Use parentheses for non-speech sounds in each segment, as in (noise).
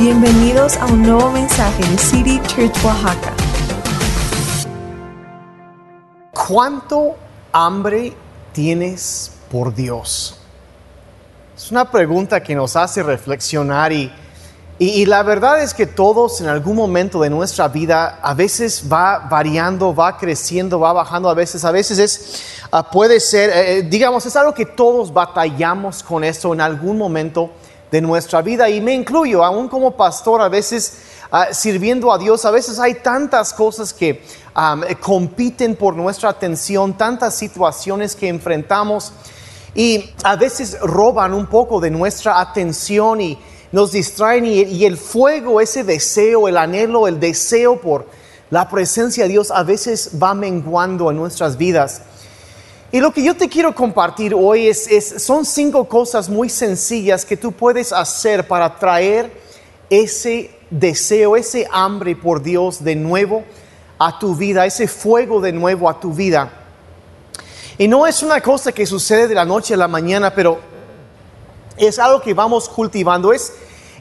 Bienvenidos a un nuevo mensaje de City Church Oaxaca. ¿Cuánto hambre tienes por Dios? Es una pregunta que nos hace reflexionar y, y, la verdad es que todos en algún momento de nuestra vida a veces va variando, va creciendo, va bajando, a veces, a veces es, ah, puede ser, eh, eh, digamos, es algo que todos batallamos con esto en algún momento de nuestra vida y me incluyo, aún como pastor, a veces ah, sirviendo a Dios, a veces hay tantas cosas que am, compiten por nuestra atención, tantas situaciones que enfrentamos y a veces roban un poco de nuestra atención y nos distraen y el fuego, ese deseo, el anhelo, el deseo por la presencia de Dios a veces va menguando en nuestras vidas. Y lo que yo te quiero compartir hoy es, son cinco cosas muy sencillas que tú puedes hacer para traer ese deseo, ese hambre por Dios de nuevo a tu vida, ese fuego de nuevo a tu vida. Y no es una cosa que sucede de la noche a la mañana, pero es algo que vamos cultivando, es,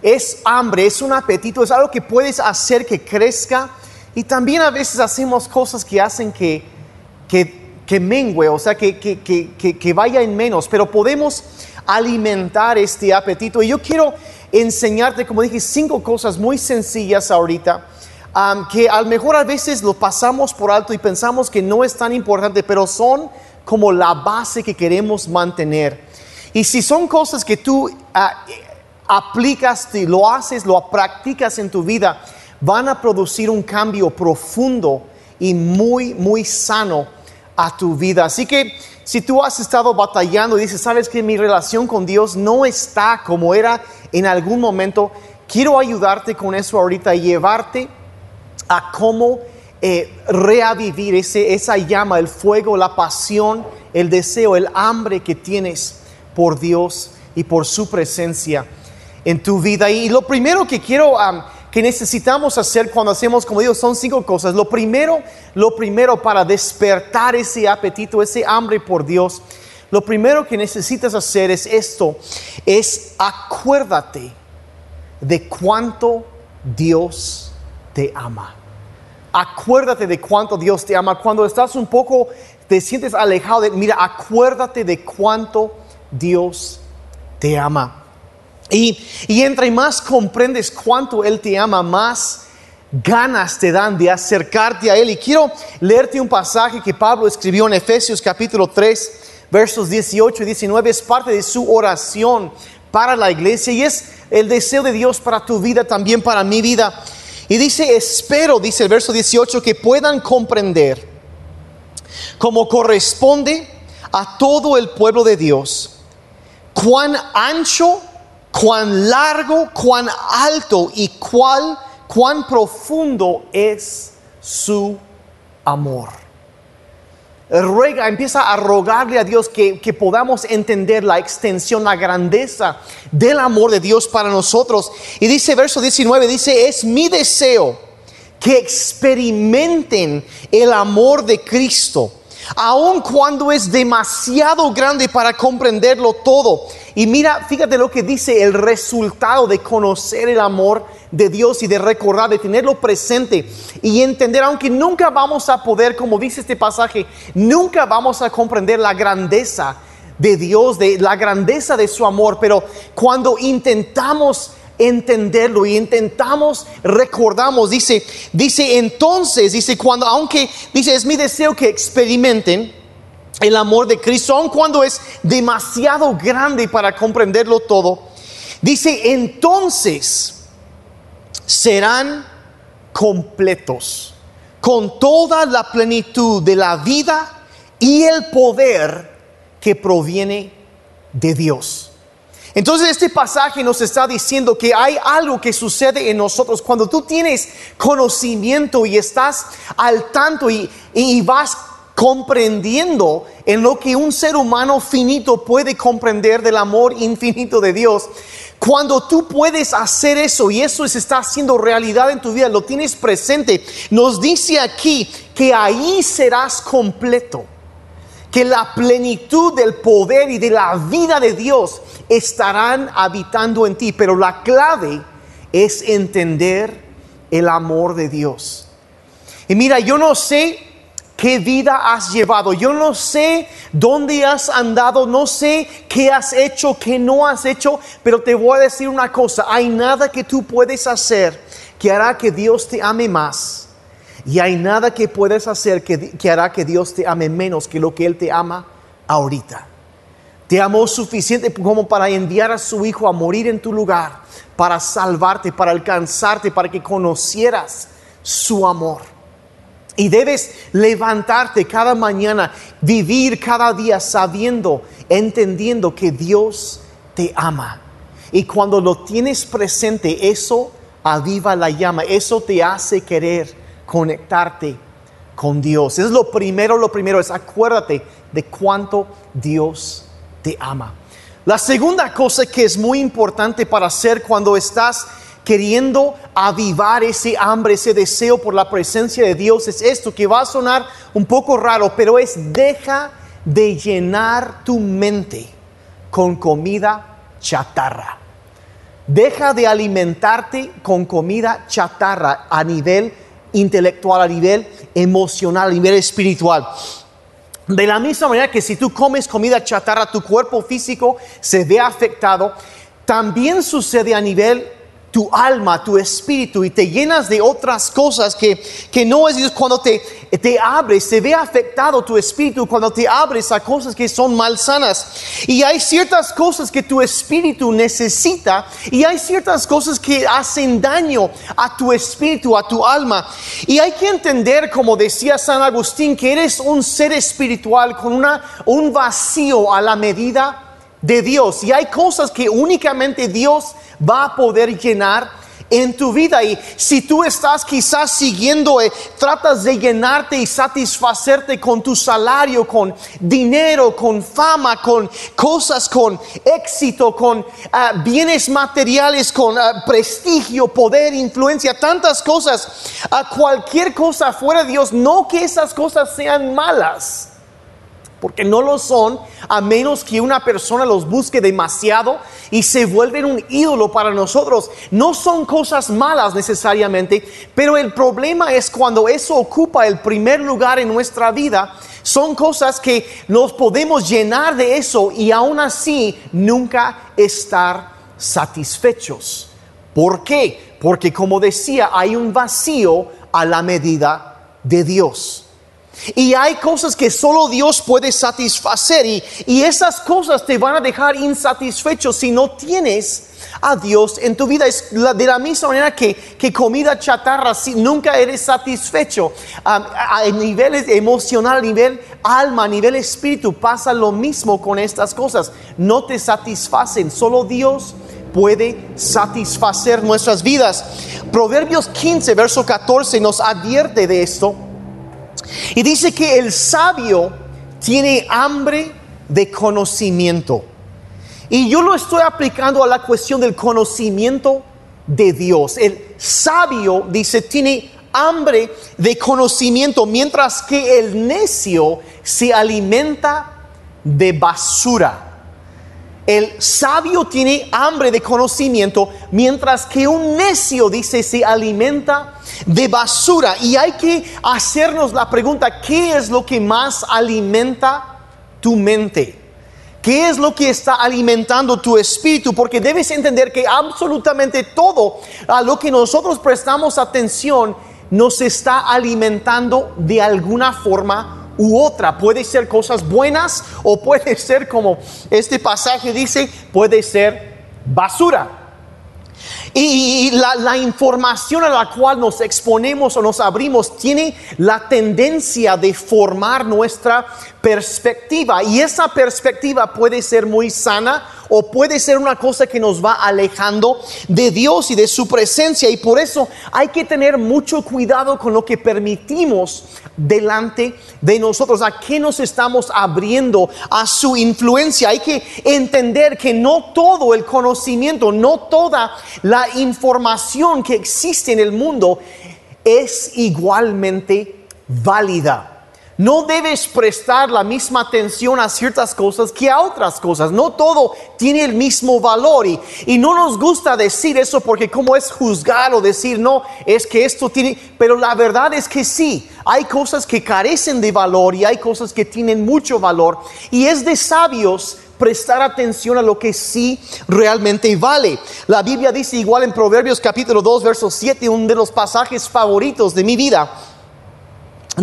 es hambre, es un apetito, es algo que puedes hacer que crezca y también a veces hacemos cosas que hacen que, que, que mengue, o sea, que, que, que, que- vaya en menos, pero podemos alimentar este apetito. Y yo quiero enseñarte, como dije, cinco cosas muy sencillas ahorita, que a lo mejor a veces lo pasamos por alto y pensamos que no es tan importante, pero son como la base que queremos mantener. Y si son cosas que tú eh, aplicas, lo haces, lo practicas en tu vida, van a producir un cambio profundo y muy, muy sano a tu vida. Así que si tú has estado batallando y dices, sabes que mi relación con Dios no está como era en algún momento, quiero ayudarte con eso ahorita y llevarte a cómo eh, reavivir ese, esa llama, el fuego, la pasión, el deseo, el hambre que tienes por Dios y por su presencia en tu vida. Y lo primero que quiero, que necesitamos hacer cuando hacemos, como digo, son cinco cosas. Lo primero, lo primero para despertar ese apetito, ese hambre por Dios, lo primero que necesitas hacer es esto, es acuérdate de cuánto Dios te ama. Acuérdate de cuánto Dios te ama. Cuando estás un poco, te sientes alejado de, mira, acuérdate de cuánto Dios te ama. Y, y entre más comprendes cuánto Él te ama, más ganas te dan de acercarte a Él. Y quiero leerte un pasaje que Pablo escribió en Efesios capítulo 3, versos 18 y 19. Es parte de su oración para la iglesia y es el deseo de Dios para tu vida, también para mi vida. Y dice, espero, dice el verso 18, que puedan comprender como corresponde a todo el pueblo de Dios cuán ancho, cuán largo, cuán alto y cuál, cuán profundo es su amor. Ruega, empieza a rogarle a Dios que, que podamos entender la extensión, la grandeza del amor de Dios para nosotros. Y dice verso 19, dice, es mi deseo que experimenten el amor de Cristo, aun cuando es demasiado grande para comprenderlo todo. Y mira, fíjate lo que dice el resultado de conocer el amor de Dios y de recordar, de tenerlo presente y entender, aunque nunca vamos a poder, como dice este pasaje, nunca vamos a comprender la grandeza de Dios, de la grandeza de su amor, pero cuando intentamos entenderlo y intentamos recordamos dice dice entonces dice cuando aunque dice es mi deseo que experimenten el amor de Cristo aun cuando es demasiado grande para comprenderlo todo dice entonces serán completos con toda la plenitud de la vida y el poder que proviene de Dios. Entonces este pasaje nos está diciendo que hay algo que sucede en nosotros cuando tú tienes conocimiento y estás al tanto y, y vas comprendiendo en lo que un ser humano finito puede comprender del amor infinito de Dios. Cuando tú puedes hacer eso y eso se está haciendo realidad en tu vida, lo tienes presente, nos dice aquí que ahí serás completo que la plenitud del poder y de la vida de Dios estarán habitando en ti. Pero la clave es entender el amor de Dios. Y mira, yo no sé qué vida has llevado, yo no sé dónde has andado, no sé qué has hecho, qué no has hecho, pero te voy a decir una cosa, hay nada que tú puedes hacer que hará que Dios te ame más. Y hay nada que puedes hacer que, hará que Dios te ame menos que lo que Él te ama ahorita. Te amó suficiente como para enviar a su Hijo a morir en tu lugar, para salvarte, para alcanzarte, para que conocieras su amor. Y debes levantarte cada mañana, vivir cada día sabiendo, entendiendo que Dios te ama. Y cuando lo tienes presente, eso aviva la llama, eso te hace querer conectarte con Dios. Es lo primero, lo primero es acuérdate de cuánto Dios te ama. La segunda cosa que es muy importante para hacer cuando estás queriendo avivar ese hambre, ese deseo por la presencia de Dios es esto que va a sonar un poco raro, pero es deja de llenar tu mente con comida chatarra. Deja de alimentarte con comida chatarra a nivel intelectual, a nivel emocional, a nivel espiritual. De la misma manera que si tú comes comida chatarra, tu cuerpo físico se ve afectado, también sucede a nivel tu alma, tu espíritu y te llenas de otras cosas que, que no es cuando te, te abres, se ve afectado tu espíritu cuando te abres a cosas que son malsanas. Y hay ciertas cosas que tu espíritu necesita y hay ciertas cosas que hacen daño a tu espíritu, a tu alma. Y hay que entender, como decía San Agustín, que eres un ser espiritual con una, un vacío a la medida de Dios. Y hay cosas que únicamente Dios va a poder llenar en tu vida. Y si tú estás quizás siguiendo, eh, tratas de llenarte y satisfacerte con tu salario, con dinero, con fama, con cosas, con éxito, con ah, bienes materiales, con ah, prestigio, poder, influencia, tantas cosas, a cualquier cosa fuera de Dios, no que esas cosas sean malas porque no lo son a menos que una persona los busque demasiado y se vuelven un ídolo para nosotros. No son cosas malas necesariamente, pero el problema es cuando eso ocupa el primer lugar en nuestra vida. Son cosas que nos podemos llenar de eso y aún así nunca estar satisfechos. ¿Por qué? Porque como decía, hay un vacío a la medida de Dios. Y hay cosas que solo Dios puede satisfacer y, esas cosas te van a dejar insatisfecho si no tienes a Dios en tu vida. Es de la misma manera que, que comida chatarra, si nunca eres satisfecho a, a, nivel emocional, a nivel alma, a nivel espíritu, pasa lo mismo con estas cosas. No te satisfacen, solo Dios puede satisfacer nuestras vidas. Proverbios 15, verso 14 nos advierte de esto. Y dice que el sabio tiene hambre de conocimiento. Y yo lo estoy aplicando a la cuestión del conocimiento de Dios. El sabio, dice, tiene hambre de conocimiento, mientras que el necio se alimenta de basura. El sabio tiene hambre de conocimiento, mientras que un necio, dice, se alimenta de basura. Y hay que hacernos la pregunta, ¿qué es lo que más alimenta tu mente? ¿Qué es lo que está alimentando tu espíritu? Porque debes entender que absolutamente todo a lo que nosotros prestamos atención nos está alimentando de alguna forma u otra. Puede ser cosas buenas o puede (laughs) ser como este pasaje dice, puede ser basura. Y la, información a la cual nos exponemos o nos abrimos tiene la tendencia de formar nuestra perspectiva. Y esa perspectiva puede ser muy sana o puede ser una cosa que nos va alejando de Dios y de su presencia. Y por eso hay que tener mucho cuidado con lo que permitimos delante de nosotros. ¿A qué nos estamos abriendo a su influencia? Hay que entender que no todo el conocimiento, no toda la información que existe en el mundo es igualmente válida. No debes prestar la misma atención a ciertas cosas que a otras cosas. No todo tiene el mismo valor y, y, no nos gusta decir eso porque como es juzgar o decir no, es que esto tiene, pero la verdad es que sí, hay cosas que carecen de valor y hay cosas que tienen mucho valor y es de sabios prestar atención a lo que sí realmente vale. La Biblia dice igual en Proverbios capítulo 2, verso 7, uno de los pasajes favoritos de mi vida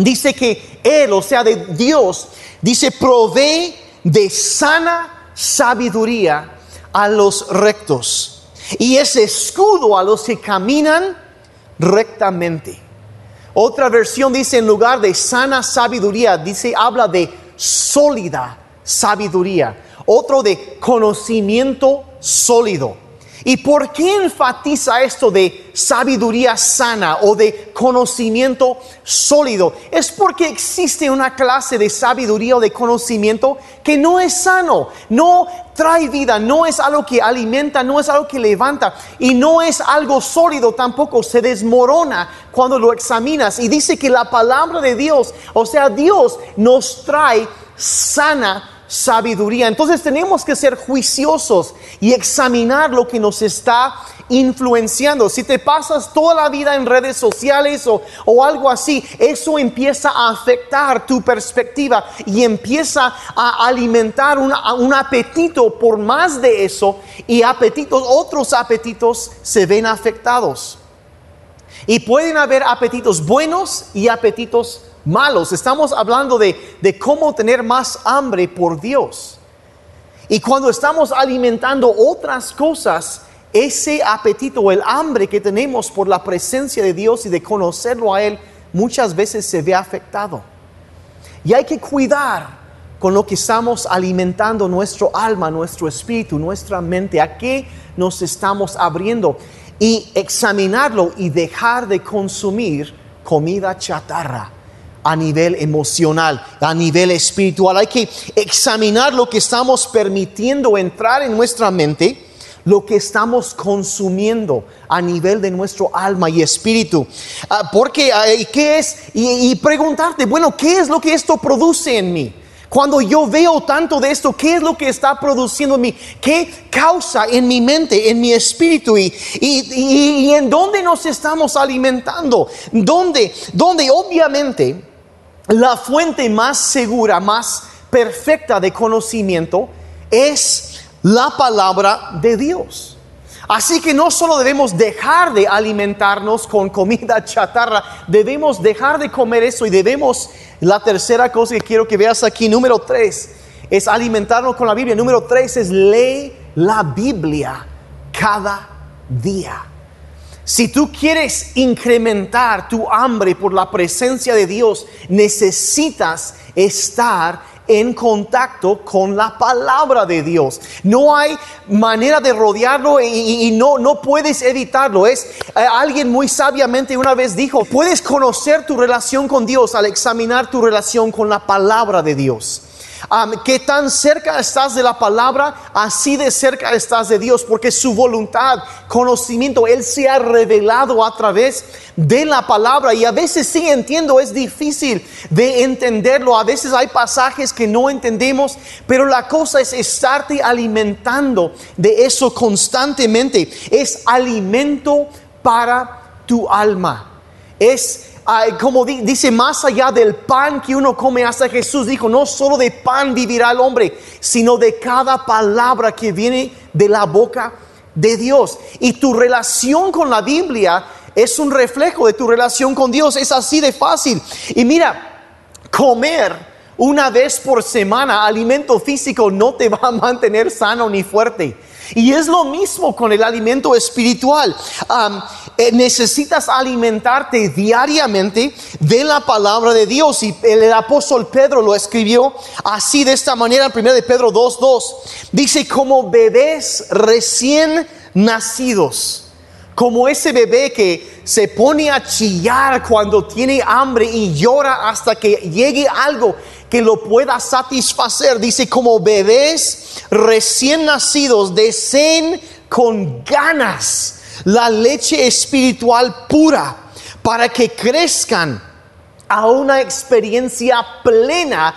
dice que Él, o sea, de Dios, dice, provee de sana sabiduría a los rectos y es escudo a los que caminan rectamente. Otra versión dice en lugar de sana sabiduría, dice, habla de sólida sabiduría. Otro de conocimiento sólido. ¿Y por qué enfatiza esto de sabiduría sana o de conocimiento sólido? Es porque existe una clase de sabiduría o de conocimiento que no es sano, no trae vida, no es algo que alimenta, no es algo que levanta y no es algo sólido tampoco, se desmorona cuando lo examinas. Y dice que la palabra de Dios, o sea, Dios nos trae sana sabiduría. Entonces tenemos que ser juiciosos y examinar lo que nos está influenciando. Si te pasas toda la vida en redes sociales o, o, algo así, eso empieza a afectar tu perspectiva y empieza a alimentar un apetito por más de eso y apetitos, otros apetitos se ven afectados. Y pueden haber apetitos buenos y apetitos malos. Estamos hablando de, cómo tener más hambre por Dios. Y cuando estamos alimentando otras cosas, ese apetito el hambre que tenemos por la presencia de Dios y de conocerlo a Él, muchas veces se ve afectado. Y hay que cuidar con lo que estamos alimentando nuestro alma, nuestro espíritu, nuestra mente, a qué nos estamos abriendo y examinarlo y dejar de consumir comida chatarra a nivel emocional, a nivel espiritual. Hay que examinar lo que estamos permitiendo entrar en nuestra mente, lo que estamos consumiendo a nivel de nuestro alma y espíritu. Ah, porque, ¿qué es? Y, y preguntarte, bueno, ¿qué es lo que esto produce en mí? Cuando yo veo tanto de esto, ¿qué es lo que está produciendo en mí? ¿Qué causa en mi mente, en mi espíritu? ¿Y, y, y en dónde nos estamos alimentando? ¿Dónde? Donde obviamente la fuente más segura, más perfecta de conocimiento es la palabra de Dios. Así que no solo debemos dejar de alimentarnos con comida (laughs) chatarra, debemos dejar de comer eso y debemos, la tercera cosa que quiero que veas aquí, número tres, es alimentarnos con la Biblia. Número tres es lee la Biblia cada día. Si tú quieres incrementar tu hambre por la presencia de Dios, necesitas estar en contacto con la palabra de Dios. No hay manera de rodearlo y, no, no puedes evitarlo. Es eh, alguien muy sabiamente una vez dijo, puedes conocer tu relación con Dios al examinar tu relación con la palabra de Dios que tan cerca estás de la palabra, así de cerca estás de Dios, porque su voluntad, conocimiento, Él se ha revelado a través de la palabra. Y a veces sí entiendo, es difícil de entenderlo, a veces hay pasajes que no entendemos, pero la cosa es estarte alimentando de eso constantemente. Es alimento para tu alma. Es como dice, más allá del pan que uno come, hasta Jesús dijo, no solo de pan vivirá el hombre, sino de cada palabra que viene de la boca de Dios. Y tu relación con la Biblia es un reflejo de tu relación con Dios, es así de fácil. Y mira, comer una vez por semana alimento físico no te va a mantener sano ni fuerte. Y es lo mismo con el alimento espiritual. Eh, necesitas alimentarte diariamente de la palabra de Dios. Y el, apóstol Pedro lo escribió así de esta manera en 1 de Pedro 2.2. Dice, como bebés recién nacidos como ese bebé que se pone a chillar cuando tiene hambre y llora hasta que llegue algo que lo pueda satisfacer. Dice, como bebés recién nacidos, deseen con ganas la leche espiritual pura para que crezcan a una experiencia plena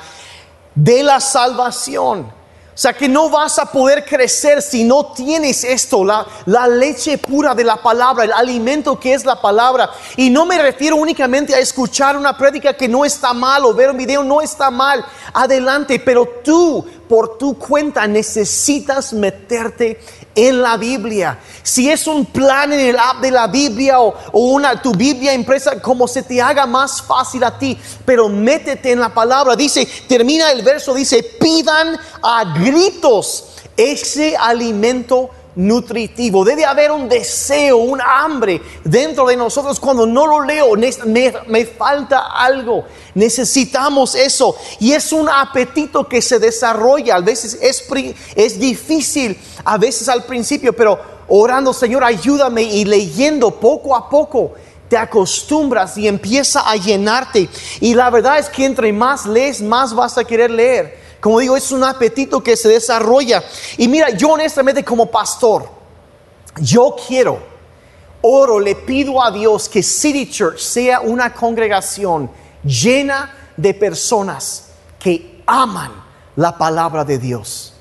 de la salvación. O sea que no vas a poder crecer si no tienes esto, la, la, leche pura de la palabra, el alimento que es la palabra. Y no me refiero únicamente a escuchar una prédica que no está mal o ver un video no está mal. Adelante, pero tú por tu cuenta necesitas meterte en la Biblia. Si es un plan en el app de la Biblia o, una, tu Biblia impresa, como se te haga más fácil a ti, pero métete en la palabra. Dice, termina el verso, dice, pidan a gritos ese alimento nutritivo. Debe haber un deseo, un hambre dentro de nosotros cuando no lo leo. Me, falta algo. Necesitamos eso. Y es un apetito que se desarrolla. A veces es, es difícil, a veces al principio, pero orando, Señor, ayúdame y leyendo poco a poco. Te acostumbras y empieza a llenarte. Y la verdad es que entre más lees, más vas a querer leer. Como digo, es un apetito que se desarrolla. Y mira, yo honestamente como pastor, yo quiero, oro, le pido a Dios que City Church sea una congregación llena de personas que aman la palabra de Dios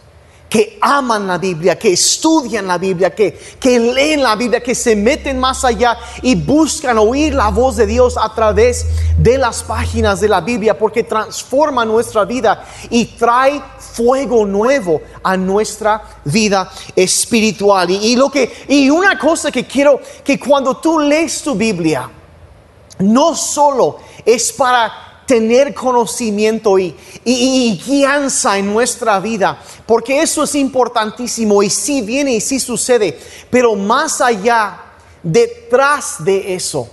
que aman la Biblia, que estudian la Biblia, que, que leen la Biblia, que se meten más allá y buscan oír la voz de Dios a través de las páginas de la Biblia, porque transforma nuestra vida y trae fuego nuevo a nuestra vida espiritual. Y, lo que, y una cosa que quiero, que cuando tú lees tu Biblia, no solo es para tener conocimiento y, guianza en nuestra vida, porque eso es importantísimo y sí viene y sí sucede, pero más allá, detrás de eso,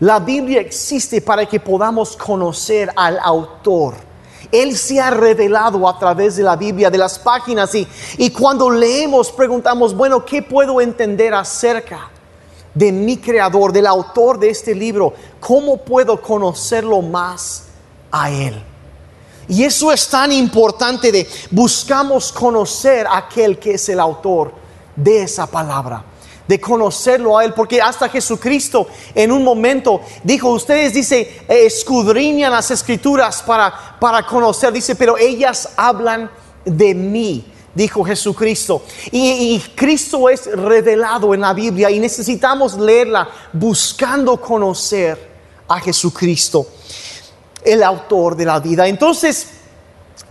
la Biblia existe para que podamos conocer al autor. Él se ha revelado a través de la Biblia, de las páginas, y, y cuando leemos preguntamos, bueno, ¿qué puedo entender acerca? de mi creador, del autor de este libro, ¿cómo puedo conocerlo más? A Él. Y eso es tan importante de buscamos conocer a aquel que es el autor de esa palabra, de conocerlo a Él, porque hasta Jesucristo en un momento dijo, ustedes dice, escudriñan las escrituras para, para conocer, dice, pero ellas hablan de mí dijo Jesucristo. Y, y, Cristo es revelado en la Biblia y necesitamos leerla buscando conocer a Jesucristo el autor de la vida. Entonces,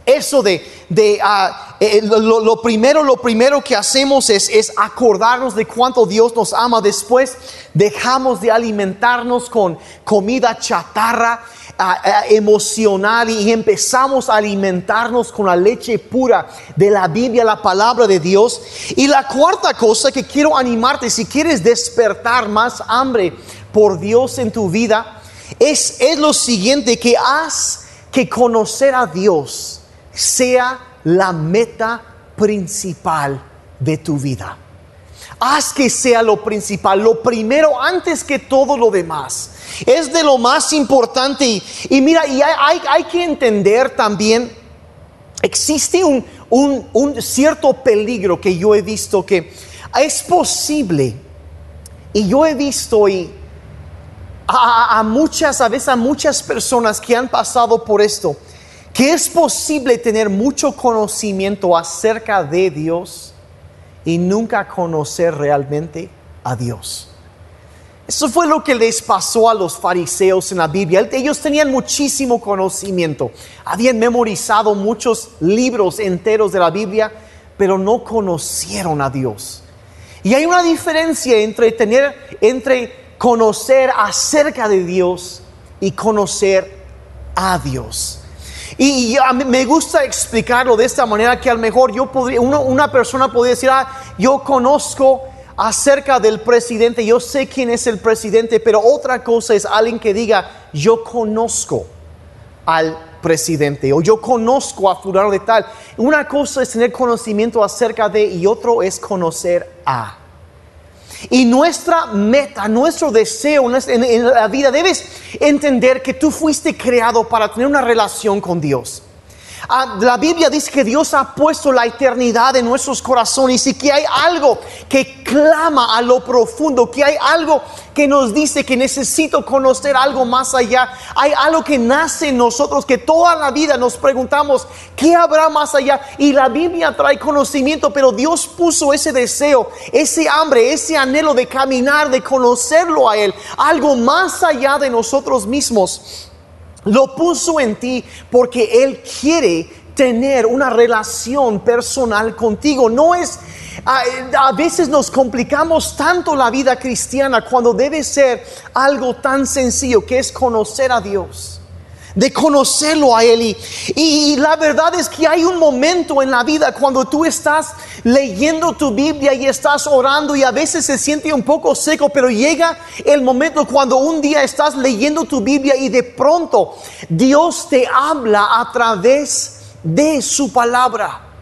eso de, de ah, eh, lo, primero, lo primero que hacemos es, es, acordarnos de cuánto Dios nos ama. Después dejamos de alimentarnos con comida chatarra ah, ah, emocional y empezamos a alimentarnos con la leche pura de la Biblia, la palabra de Dios. Y la cuarta cosa que quiero animarte, si quieres despertar más hambre por Dios en tu vida, es, lo siguiente, que haz que conocer a Dios sea la meta principal de tu vida. Haz que sea lo principal, lo primero antes que todo lo demás. Es de lo más importante. Y, mira, y hay, que entender también, existe un, un cierto peligro que yo he visto que es posible. Y yo he visto y a, muchas, a veces a muchas personas que han pasado por esto, que es posible tener mucho conocimiento acerca de Dios y nunca conocer realmente a Dios. Eso fue lo que les pasó a los fariseos en la Biblia. Ellos tenían muchísimo conocimiento, habían memorizado muchos libros enteros de la Biblia, pero no conocieron a Dios. Y hay una diferencia entre tener, entre conocer acerca de Dios y conocer a Dios. Y, me gusta explicarlo de esta manera que a lo mejor yo podría, una persona podría decir, ah, yo conozco acerca del presidente, yo sé quién es el presidente, pero otra cosa es alguien que diga, yo conozco al presidente o yo conozco a fulano de tal. Una cosa es tener conocimiento acerca de y otro es conocer a. Y nuestra meta, nuestro deseo en la vida, debes entender que tú fuiste creado para tener una relación con Dios. Ah, la Biblia dice que Dios ha puesto la eternidad en nuestros corazones y que hay algo que clama a lo profundo, que hay algo que nos dice que necesito conocer algo más allá. Hay algo que nace en nosotros que toda la vida nos preguntamos, ¿qué habrá más allá? Y la Biblia trae conocimiento, pero Dios puso ese deseo, ese hambre, ese anhelo de caminar, de conocerlo a Él, algo más allá de nosotros mismos. Lo puso en ti porque Él quiere tener una relación personal contigo. No es, a, veces nos complicamos tanto la vida cristiana cuando debe ser algo tan sencillo que es conocer a Dios de conocerlo a Él. Y, la verdad es que hay un momento en la vida cuando tú estás leyendo tu Biblia y estás orando y a veces se siente un poco seco, pero llega el momento cuando un día estás leyendo tu Biblia y de pronto Dios te habla a través de su palabra.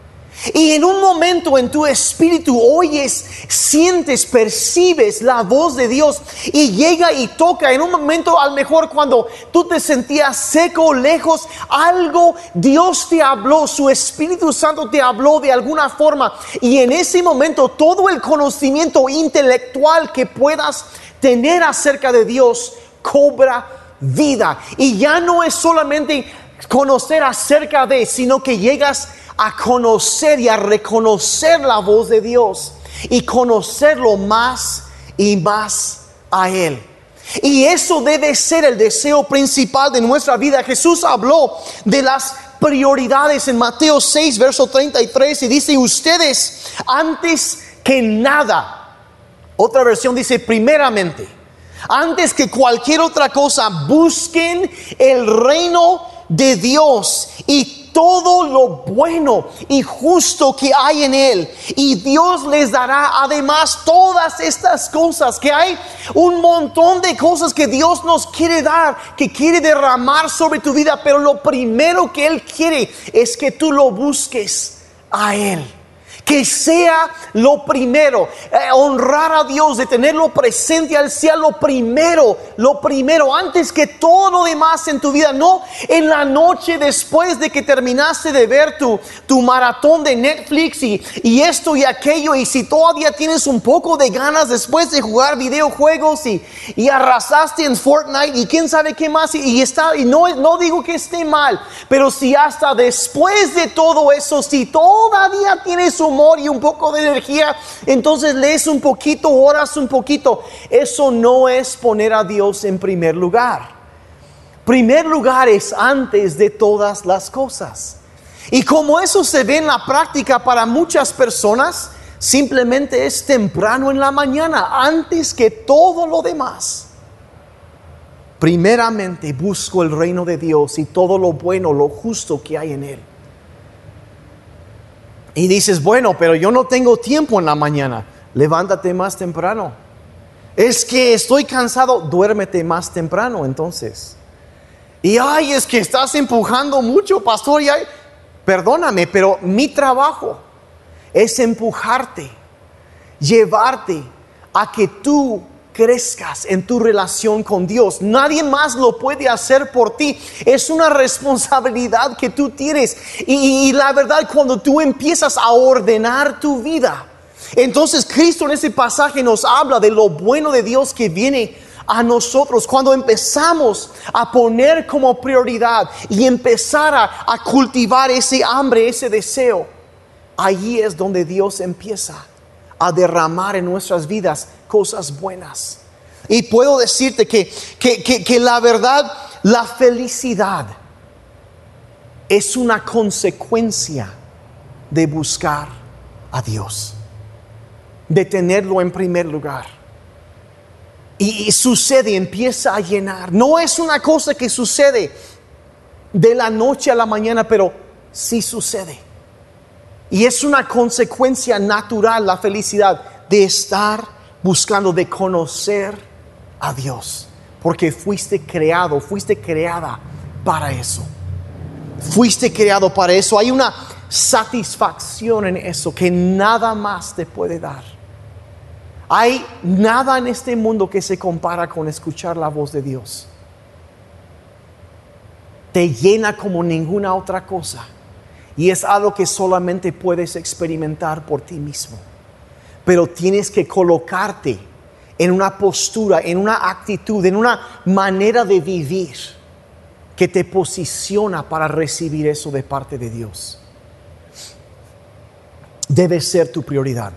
Y en un momento en tu espíritu oyes, sientes, percibes la voz de Dios y llega y toca. En un momento, al mejor cuando tú te sentías seco, lejos, algo Dios te habló, su Espíritu Santo te habló de alguna forma. Y en ese momento todo el conocimiento intelectual que puedas tener acerca de Dios cobra vida. Y ya no es solamente conocer acerca de, sino que llegas a conocer y a reconocer la voz de Dios y conocerlo más y más a Él. Y eso debe ser el deseo principal de nuestra vida. Jesús habló de las prioridades en Mateo 6, verso 33 y dice, ustedes antes que nada, otra versión dice, primeramente, antes que cualquier otra cosa, busquen el reino de Dios y todo lo bueno y justo que hay en Él. Y Dios les dará además todas estas cosas, que hay un montón de cosas que Dios nos quiere dar, que quiere derramar sobre tu vida, pero lo primero que Él quiere es que tú lo busques a Él que sea lo primero, eh, honrar a Dios, de tenerlo presente al cielo, lo primero, lo primero, antes que todo lo demás en tu vida, no en la noche después de que terminaste de ver tu, tu maratón de Netflix y, y esto y aquello, y si todavía tienes un poco de ganas después de jugar videojuegos y, y arrasaste en Fortnite y quién sabe qué más, y, está, y no, no digo que esté mal, pero si hasta después de todo eso, si todavía tienes un y un poco de energía, entonces lees un poquito, oras un poquito. Eso no es poner a Dios en primer lugar. Primer lugar es antes de todas las cosas. Y como eso se ve en la práctica para muchas personas, simplemente es temprano en la mañana, antes que todo lo demás. Primeramente busco el reino de Dios y todo lo bueno, lo justo que hay en él. Y dices, bueno, pero yo no tengo tiempo en la mañana. Levántate más temprano. Es que estoy cansado, duérmete más temprano entonces. Y ay, es que estás empujando mucho, pastor. Y perdóname, pero mi trabajo es empujarte, llevarte a que tú crezcas en tu relación con Dios. Nadie más lo puede hacer por ti. Es una responsabilidad que tú tienes. Y, la verdad, cuando tú empiezas a ordenar tu vida, entonces Cristo en ese pasaje nos habla de lo bueno de Dios que viene a nosotros. Cuando empezamos a poner como prioridad y empezar a, a cultivar ese hambre, ese deseo, allí es donde Dios empieza a derramar en nuestras vidas cosas buenas. Y puedo decirte que, que, la verdad, la felicidad es una consecuencia de buscar a Dios, de tenerlo en primer lugar. Y, y, sucede, empieza a llenar. No es una cosa que sucede de la noche a la mañana, pero sí sucede. Y es una consecuencia natural la felicidad de estar buscando, de conocer a Dios. Porque fuiste creado, fuiste creada para eso. Fuiste creado para eso. Hay una satisfacción en eso que nada más te puede dar. Hay nada en este mundo que se compara con escuchar la voz de Dios. Te llena como ninguna otra cosa y es algo que solamente puedes experimentar por ti mismo. Pero tienes que colocarte en una postura, en una actitud, en una manera de vivir que te posiciona para recibir eso de parte de Dios. Debe ser tu prioridad.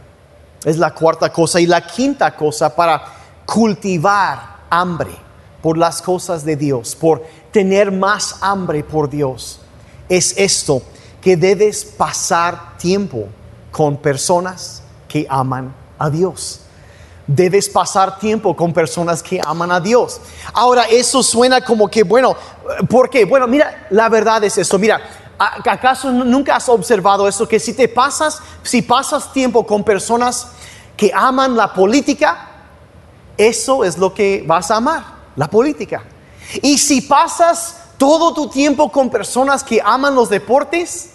Es la cuarta cosa. Y la quinta cosa para cultivar hambre por las cosas de Dios, por tener más hambre por Dios, es esto, que debes pasar tiempo con personas que aman a Dios. Debes pasar tiempo con personas que aman a Dios. Ahora, eso suena como que, bueno, ¿por qué? Bueno, mira, la verdad es eso. Mira, ¿acaso nunca has observado eso? Que si te pasas, si pasas tiempo con personas que aman la política, eso es lo que vas a amar, la política. Y si pasas todo tu tiempo con personas que aman los deportes,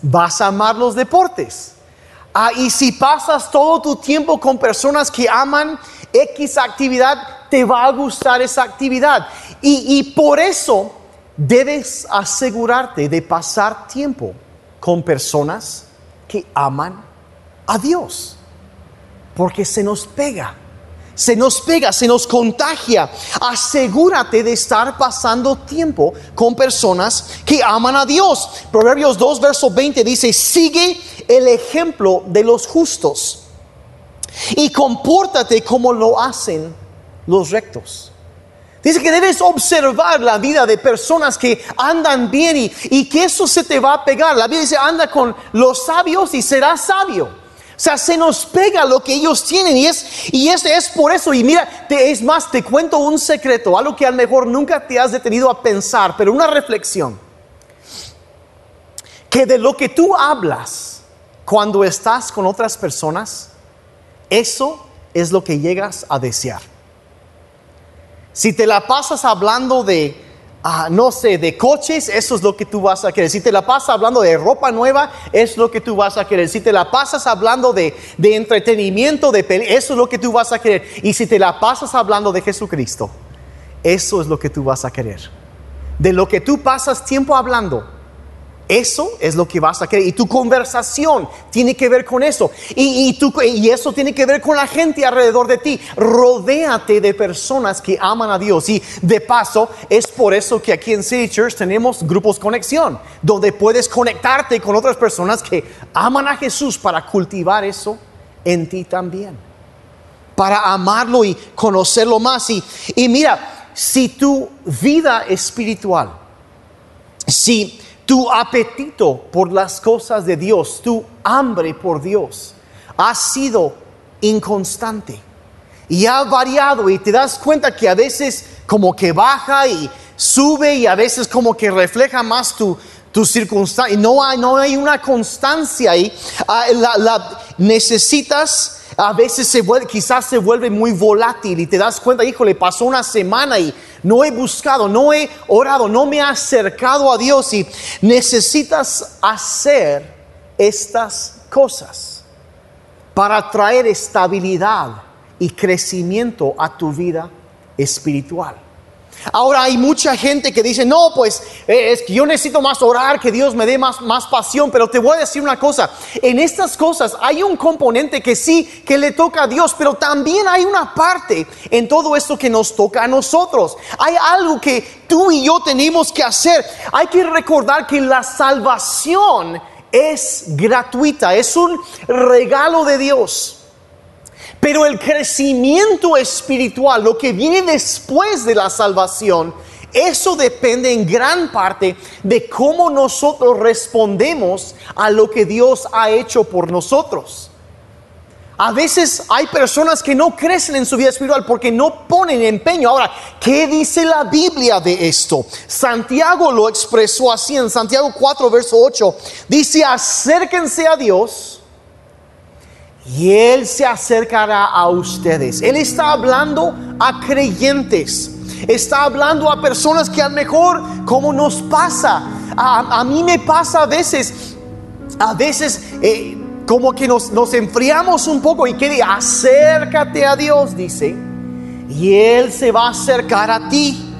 vas a amar los deportes. Ah, y si pasas todo tu tiempo con personas que aman X actividad, te va a gustar esa actividad. Y, y por eso debes asegurarte de pasar tiempo con personas que aman a Dios. Porque se nos pega se nos pega, se nos contagia. Asegúrate de estar pasando tiempo con personas que aman a Dios. Proverbios 2, verso 20 dice, sigue el ejemplo de los justos y compórtate como lo hacen los rectos. Dice que debes observar la vida de personas que andan bien y, que eso se te va a pegar. La Biblia dice, anda con los sabios y serás sabio. O sea, se nos pega lo que ellos tienen y es, y es, es por eso. Y mira, te, es más, te cuento un secreto, algo que a lo mejor nunca te has detenido a pensar, pero una reflexión. Que de lo que tú hablas cuando estás con otras personas, eso es lo que llegas a desear. Si te la pasas hablando de Ah, no sé, de coches, eso es lo que tú vas a querer. Si te la pasas hablando de ropa nueva, es lo que tú vas a querer. Si te la pasas hablando de, entretenimiento, de eso es lo que tú vas a querer. Y si te la pasas hablando de Jesucristo, eso es lo que tú vas a querer. De lo que tú pasas tiempo hablando, eso es lo que vas a querer. Y tu conversación tiene que ver con eso. Y, y, eso tiene que ver con la gente alrededor de ti. Rodéate de personas que aman a Dios. Y de paso, es por eso que aquí en City Church tenemos grupos conexión, donde puedes conectarte con otras personas que aman a Jesús para cultivar eso en ti también. Para amarlo y conocerlo más. Y, y mira, si tu vida espiritual, si tu apetito por las cosas de Dios, tu hambre por Dios, ha sido inconstante y ha variado y te das cuenta que a veces como que baja y sube y a veces como que refleja más tu, tu circunstancia no hay, no hay una constancia ahí. Ah, la, necesitas, a veces se vuelve, quizás se vuelve muy volátil y te das cuenta, híjole, pasó una semana y no he buscado, no he orado, no me he acercado a Dios y necesitas hacer estas cosas para traer estabilidad y crecimiento a tu vida espiritual. Ahora hay mucha gente que dice, no, pues eh, es que yo necesito más orar, que Dios me dé más, más pasión, pero te voy a decir una cosa, en estas cosas hay un componente que sí, que le toca a Dios, pero también hay una parte en todo esto que nos toca a nosotros. Hay algo que tú y yo tenemos que hacer. Hay que recordar que la salvación es gratuita, es un regalo de Dios. Pero el crecimiento espiritual, lo que viene después de la salvación, eso depende en gran parte de cómo nosotros respondemos a lo que Dios ha hecho por nosotros. A veces hay personas que no crecen en su vida espiritual porque no ponen empeño. Ahora, ¿qué dice la Biblia de esto? Santiago lo expresó así en Santiago 4, verso 8. Dice, acérquense a Dios y Él se acercará a ustedes. Él está hablando a creyentes. Está hablando a personas que a lo mejor, como nos pasa, a, mí me pasa a veces, a veces eh, como que nos, nos enfriamos un poco y quiere acércate a Dios, dice, y Él se va a acercar a ti.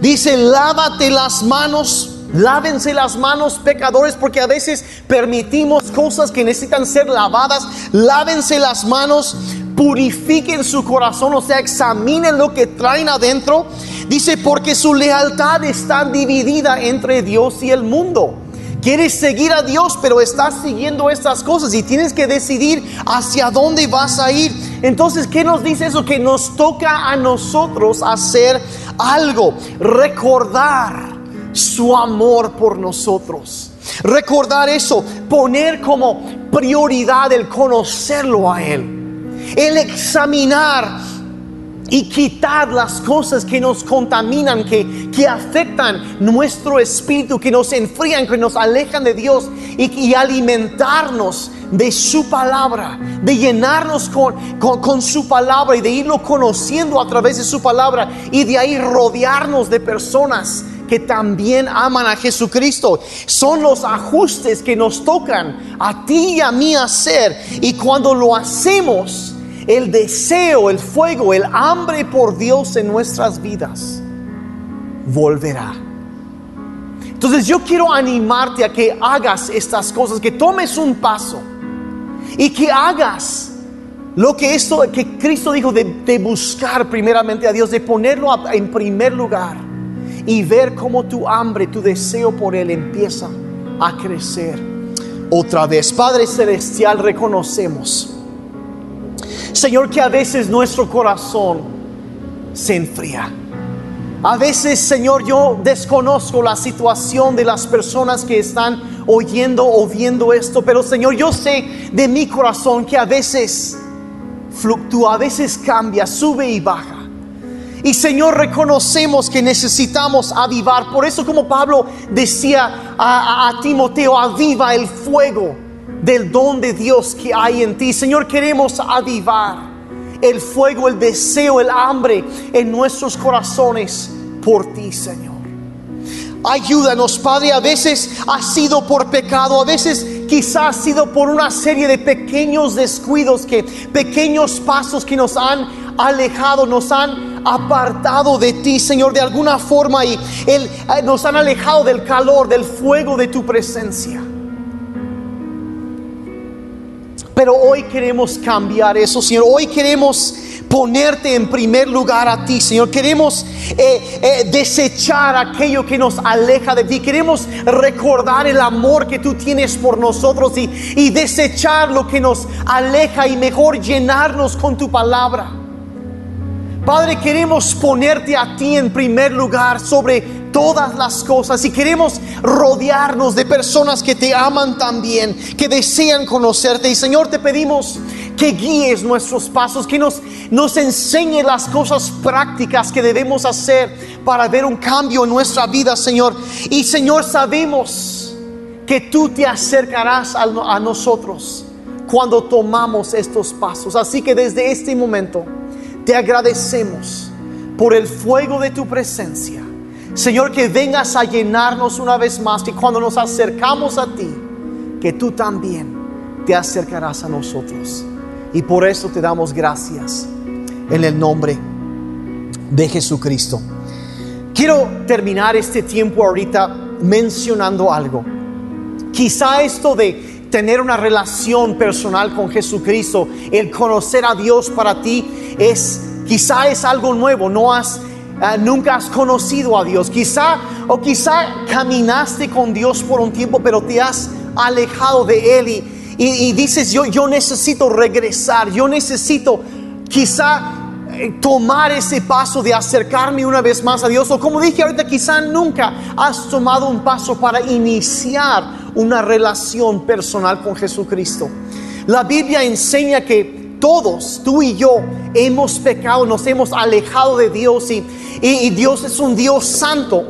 Dice, lávate las manos Lávense las manos, pecadores, porque a veces permitimos cosas que necesitan ser lavadas. Lávense las manos, purifiquen su corazón, o sea, examinen lo que traen adentro. Dice, porque su lealtad está dividida entre Dios y el mundo. Quieres seguir a Dios, pero estás siguiendo estas cosas y tienes que decidir hacia dónde vas a ir. Entonces, ¿qué nos dice eso? Que nos toca a nosotros hacer algo, recordar su amor por nosotros. Recordar eso, poner como prioridad el conocerlo a Él, el examinar y quitar las cosas que nos contaminan, que, que afectan nuestro espíritu, que nos enfrían, que nos alejan de Dios y, alimentarnos de su palabra, de llenarnos con, con, con, su palabra y de irlo conociendo a través de su palabra y de ahí rodearnos de personas que también aman a Jesucristo. Son los ajustes que nos tocan a ti y a mí hacer. Y cuando lo hacemos, el deseo, el fuego, el hambre por Dios en nuestras vidas volverá. Entonces yo quiero animarte a que hagas estas cosas, que tomes un paso y que hagas lo que esto que Cristo dijo de, buscar primeramente a Dios, de ponerlo en primer lugar y ver cómo tu hambre, tu deseo por Él empieza a crecer otra vez. Padre Celestial, reconocemos, Señor, que a veces nuestro corazón se enfría. A veces, Señor, yo desconozco la situación de las personas que están oyendo o viendo esto, pero Señor, yo sé de mi corazón que a veces fluctúa, a veces cambia, sube y baja. Y Señor, reconocemos que necesitamos avivar. Por eso como Pablo decía a, Timoteo, aviva el fuego del don de Dios que hay en ti. Señor, queremos avivar el fuego, el deseo, el hambre en nuestros corazones por ti, Señor. Ayúdanos, Padre. A veces ha sido por pecado, a veces quizás ha sido por una serie de pequeños descuidos, que pequeños pasos que nos han alejado, nos han apartado de ti, Señor, de alguna forma y él, eh, nos han alejado del calor, del fuego de tu presencia. Pero hoy queremos cambiar eso, Señor. Hoy queremos ponerte en primer lugar a ti, Señor. Queremos eh, eh, desechar aquello que nos aleja de ti. Queremos recordar el amor que tú tienes por nosotros y, y desechar lo que nos aleja y mejor llenarnos con tu palabra. Padre, queremos ponerte a ti en primer lugar sobre todas las cosas y queremos rodearnos de personas que te aman también, que desean conocerte. Y Señor, te pedimos que guíes nuestros pasos, que nos, nos enseñe las cosas prácticas que debemos hacer para ver un cambio en nuestra vida, Señor. Y Señor, sabemos que tú te acercarás a, a nosotros cuando tomamos estos pasos. Así que desde este momento, te agradecemos por el fuego de tu presencia. Señor, que vengas a llenarnos una vez más, que cuando nos acercamos a ti, que tú también te acercarás a nosotros. Y por eso te damos gracias en el nombre de Jesucristo. Quiero terminar este tiempo ahorita mencionando algo. Quizá esto de tener una relación personal con Jesucristo, el conocer a Dios para ti, es quizá es algo nuevo, no has eh, nunca has conocido a Dios, quizá o quizá caminaste con Dios por un tiempo, pero te has alejado de él y, dices yo yo necesito regresar, yo necesito quizá eh, tomar ese paso de acercarme una vez más a Dios. O como dije ahorita, quizá nunca has tomado un paso para iniciar una relación personal con Jesucristo. La Biblia enseña que todos, tú y yo, hemos pecado, nos hemos alejado de Dios y, Dios es un Dios santo.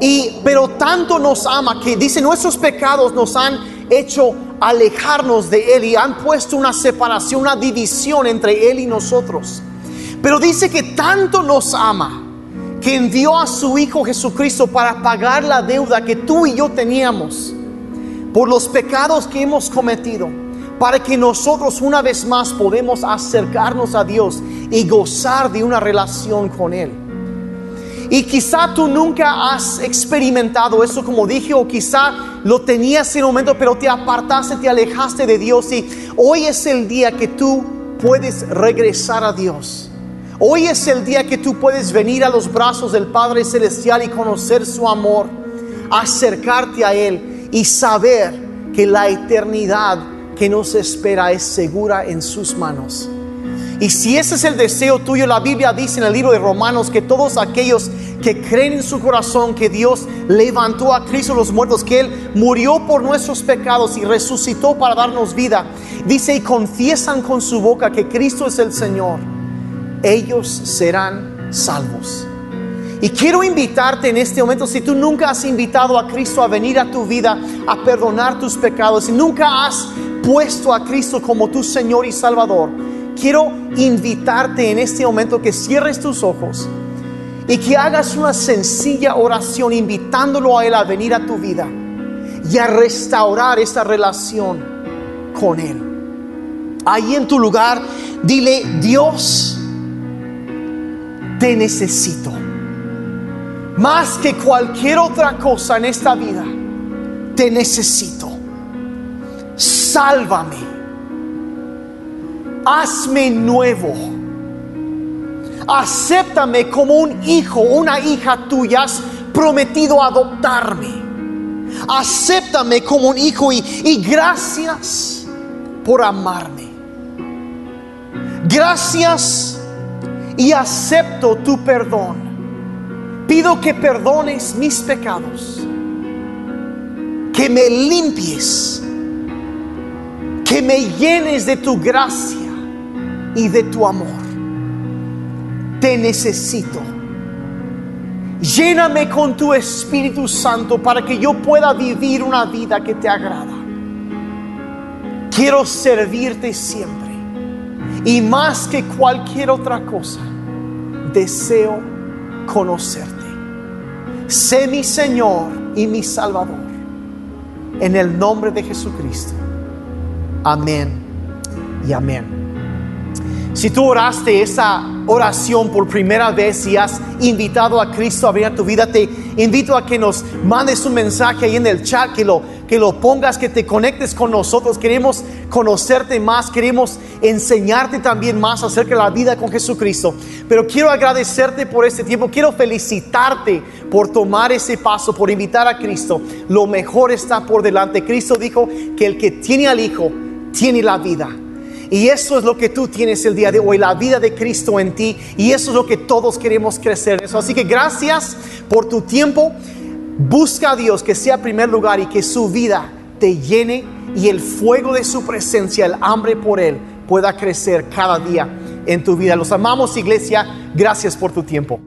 Y, pero tanto nos ama que dice nuestros pecados nos han hecho alejarnos de Él y han puesto una separación, una división entre Él y nosotros. Pero dice que tanto nos ama que envió a su Hijo Jesucristo para pagar la deuda que tú y yo teníamos por los pecados que hemos cometido para que nosotros una vez más podemos acercarnos a Dios y gozar de una relación con Él. Y quizá tú nunca has experimentado eso como dije, o quizá lo tenías en un momento, pero te apartaste, te alejaste de Dios. Y hoy es el día que tú puedes regresar a Dios. Hoy es el día que tú puedes venir a los brazos del Padre Celestial y conocer su amor, acercarte a Él y saber que la eternidad que nos espera es segura en sus manos. Y si ese es el deseo tuyo, la Biblia dice en el libro de Romanos que todos aquellos que creen en su corazón que Dios levantó a Cristo los muertos, que Él murió por nuestros pecados y resucitó para darnos vida, dice y confiesan con su boca que Cristo es el Señor, ellos serán salvos. Y quiero invitarte en este momento, si tú nunca has invitado a Cristo a venir a tu vida, a perdonar tus pecados, si nunca has puesto a Cristo como tu Señor y Salvador, quiero invitarte en este momento que cierres tus ojos y que hagas una sencilla oración invitándolo a Él a venir a tu vida y a restaurar esa relación con Él. Ahí en tu lugar, dile, Dios, te necesito. Más que cualquier otra cosa en esta vida, te necesito. Sálvame hazme nuevo. Acéptame como un hijo, una hija tuya, has prometido adoptarme. Acéptame como un hijo y, y gracias por amarme. Gracias y acepto tu perdón. Pido que perdones mis pecados, que me limpies, que me llenes de tu gracia y de tu amor. Te necesito. Lléname con tu Espíritu Santo para que yo pueda vivir una vida que te agrada. Quiero servirte siempre. Y más que cualquier otra cosa, deseo conocerte. Sé mi Señor y mi Salvador. En el nombre de Jesucristo. Amén y amén. Si tú oraste esa oración por primera vez y has invitado a Cristo a venir a tu vida, te invito a que nos mandes un mensaje ahí en el chat, que lo, que lo pongas, que te conectes con nosotros. Queremos conocerte más, queremos enseñarte también más acerca de la vida con Jesucristo. Pero quiero agradecerte por este tiempo, quiero felicitarte por tomar ese paso, por invitar a Cristo. Lo mejor está por delante. Cristo dijo que el que tiene al Hijo tiene la vida. Y eso es lo que tú tienes el día de hoy, la vida de Cristo en ti. Y eso es lo que todos queremos crecer eso. Así que gracias por tu tiempo. Busca a Dios que sea primer lugar y que su vida te llene y el fuego de su presencia, el hambre por Él, pueda crecer cada día en tu vida. Los amamos, iglesia. Gracias por tu tiempo.